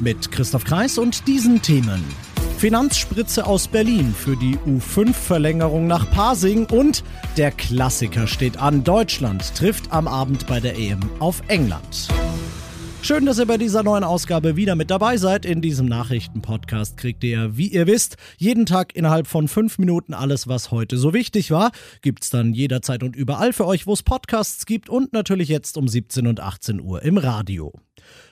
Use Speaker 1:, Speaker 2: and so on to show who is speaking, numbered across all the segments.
Speaker 1: Mit Christoph Kreis und diesen Themen. Finanzspritze aus Berlin für die U5-Verlängerung nach Pasing und der Klassiker steht an. Deutschland trifft am Abend bei der EM auf England. Schön, dass ihr bei dieser neuen Ausgabe wieder mit dabei seid. In diesem Nachrichtenpodcast kriegt ihr, wie ihr wisst, jeden Tag innerhalb von fünf Minuten alles, was heute so wichtig war. Gibt's dann jederzeit und überall für euch, wo es Podcasts gibt und natürlich jetzt um 17 und 18 Uhr im Radio.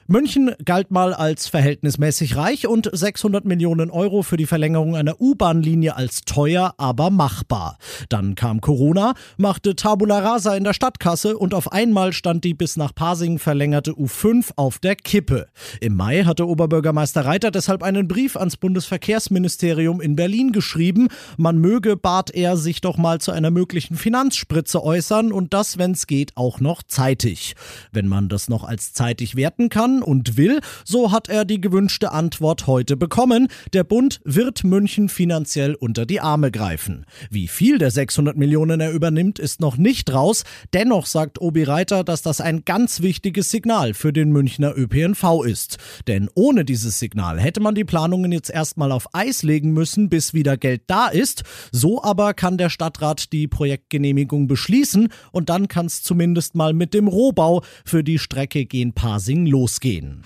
Speaker 1: München galt mal als verhältnismäßig reich und 600 Millionen Euro für die Verlängerung einer U-Bahn-Linie als teuer, aber machbar. Dann kam Corona, machte Tabula Rasa in der Stadtkasse und auf einmal stand die bis nach Pasing verlängerte U5 auf der Kippe. Im Mai hatte Oberbürgermeister Reiter deshalb einen Brief ans Bundesverkehrsministerium in Berlin geschrieben. Man möge, bat er, sich doch mal zu einer möglichen Finanzspritze äußern und das, wenn es geht, auch noch zeitig. Wenn man das noch als zeitig werten kann, und will, so hat er die gewünschte Antwort heute bekommen. Der Bund wird München finanziell unter die Arme greifen. Wie viel der 600 Millionen er übernimmt, ist noch nicht raus. Dennoch sagt Obi Reiter, dass das ein ganz wichtiges Signal für den Münchner ÖPNV ist. Denn ohne dieses Signal hätte man die Planungen jetzt erstmal auf Eis legen müssen, bis wieder Geld da ist. So aber kann der Stadtrat die Projektgenehmigung beschließen und dann kann es zumindest mal mit dem Rohbau für die Strecke gen Pasing losgehen gehen.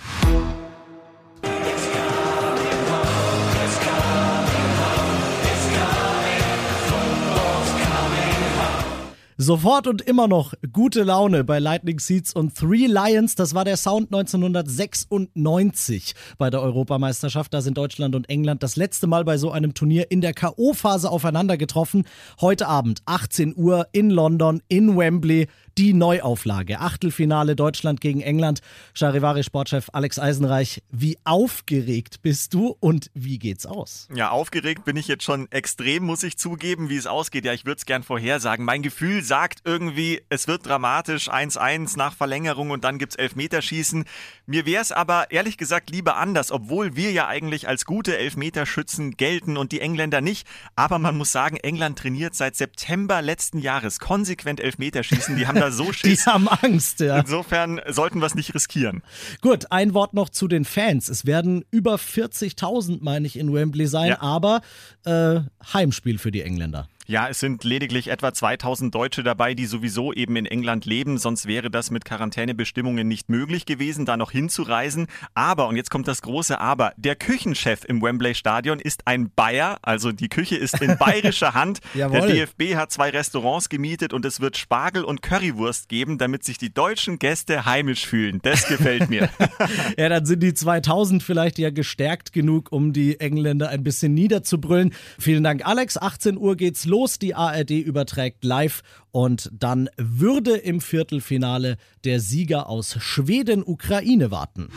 Speaker 1: Sofort und immer noch gute Laune bei Lightning Seeds und Three Lions. Das war der Sound 1996 bei der Europameisterschaft. Da sind Deutschland und England das letzte Mal bei so einem Turnier in der K.O.-Phase aufeinander getroffen. Heute Abend, 18 Uhr in London, in Wembley die Neuauflage. Achtelfinale Deutschland gegen England. Charivari-Sportchef Alex Eisenreich, wie aufgeregt bist du und wie geht's aus?
Speaker 2: Ja, aufgeregt bin ich jetzt schon extrem, muss ich zugeben, wie es ausgeht. Ja, ich würde es gern vorhersagen. Mein Gefühl sagt irgendwie, es wird dramatisch 1-1 nach Verlängerung und dann gibt's Elfmeterschießen. Mir wäre es aber ehrlich gesagt lieber anders, obwohl wir ja eigentlich als gute Elfmeterschützen gelten und die Engländer nicht. Aber man muss sagen, England trainiert seit September letzten Jahres konsequent Elfmeterschießen. Die haben da so Schiss.
Speaker 1: Die haben Angst, ja.
Speaker 2: Insofern sollten wir es nicht riskieren.
Speaker 1: Gut, ein Wort noch zu den Fans. Es werden über 40.000, meine ich, in Wembley sein, ja. aber äh, Heimspiel für die Engländer.
Speaker 2: Ja, es sind lediglich etwa 2000 Deutsche dabei, die sowieso eben in England leben. Sonst wäre das mit Quarantänebestimmungen nicht möglich gewesen, da noch hinzureisen. Aber, und jetzt kommt das große Aber, der Küchenchef im Wembley Stadion ist ein Bayer. Also die Küche ist in bayerischer Hand. der DFB hat zwei Restaurants gemietet und es wird Spargel und Currywurst geben, damit sich die deutschen Gäste heimisch fühlen. Das gefällt mir.
Speaker 1: ja, dann sind die 2000 vielleicht ja gestärkt genug, um die Engländer ein bisschen niederzubrüllen. Vielen Dank, Alex. 18 Uhr geht's los los. Die ARD überträgt live und dann würde im Viertelfinale der Sieger aus Schweden-Ukraine warten.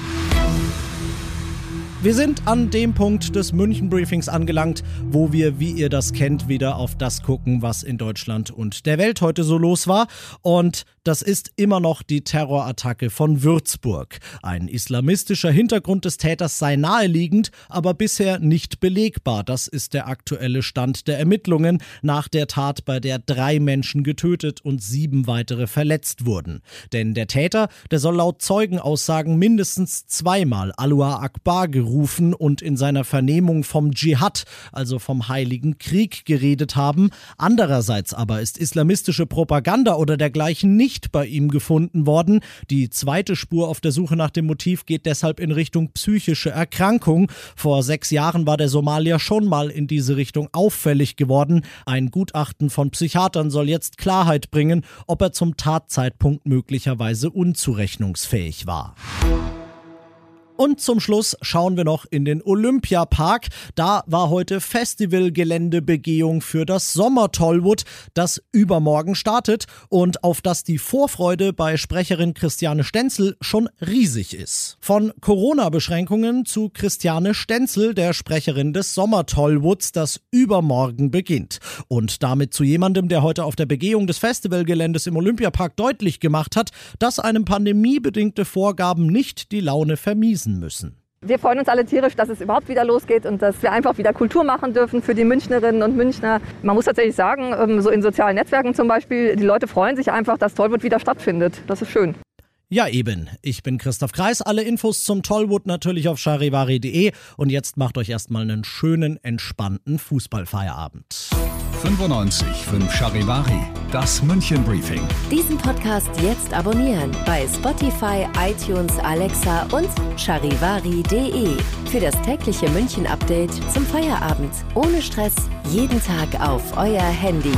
Speaker 1: Wir sind an dem Punkt des München-Briefings angelangt, wo wir, wie ihr das kennt, wieder auf das gucken, was in Deutschland und der Welt heute so los war. Und das ist immer noch die Terrorattacke von Würzburg. Ein islamistischer Hintergrund des Täters sei naheliegend, aber bisher nicht belegbar. Das ist der aktuelle Stand der Ermittlungen nach der Tat, bei der drei Menschen getötet und sieben weitere verletzt wurden. Denn der Täter, der soll laut Zeugenaussagen mindestens zweimal Alua Akbar gerufen und in seiner Vernehmung vom Dschihad, also vom Heiligen Krieg, geredet haben. Andererseits aber ist islamistische Propaganda oder dergleichen nicht nicht bei ihm gefunden worden. Die zweite Spur auf der Suche nach dem Motiv geht deshalb in Richtung psychische Erkrankung. Vor sechs Jahren war der Somalier schon mal in diese Richtung auffällig geworden. Ein Gutachten von Psychiatern soll jetzt Klarheit bringen, ob er zum Tatzeitpunkt möglicherweise unzurechnungsfähig war. Und zum Schluss schauen wir noch in den Olympiapark. Da war heute Festivalgeländebegehung für das Sommertollwood, das übermorgen startet und auf das die Vorfreude bei Sprecherin Christiane Stenzel schon riesig ist. Von Corona-Beschränkungen zu Christiane Stenzel, der Sprecherin des Sommertollwoods, das übermorgen beginnt. Und damit zu jemandem, der heute auf der Begehung des Festivalgeländes im Olympiapark deutlich gemacht hat, dass einem pandemiebedingte Vorgaben nicht die Laune vermiesen müssen.
Speaker 3: Wir freuen uns alle tierisch, dass es überhaupt wieder losgeht und dass wir einfach wieder Kultur machen dürfen für die Münchnerinnen und Münchner. Man muss tatsächlich sagen, ähm, so in sozialen Netzwerken zum Beispiel, die Leute freuen sich einfach, dass Tollwood wieder stattfindet. Das ist schön.
Speaker 1: Ja, eben. Ich bin Christoph Kreis. Alle Infos zum Tollwood natürlich auf charivari.de. Und jetzt macht euch erstmal einen schönen, entspannten Fußballfeierabend.
Speaker 4: 95 5 Charivari, das München Briefing.
Speaker 5: Diesen Podcast jetzt abonnieren bei Spotify, iTunes, Alexa und charivari.de. Für das tägliche München Update zum Feierabend. Ohne Stress, jeden Tag auf euer Handy.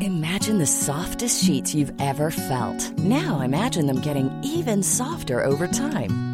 Speaker 5: Imagine the softest sheets you've ever felt. Now imagine them getting even softer over time.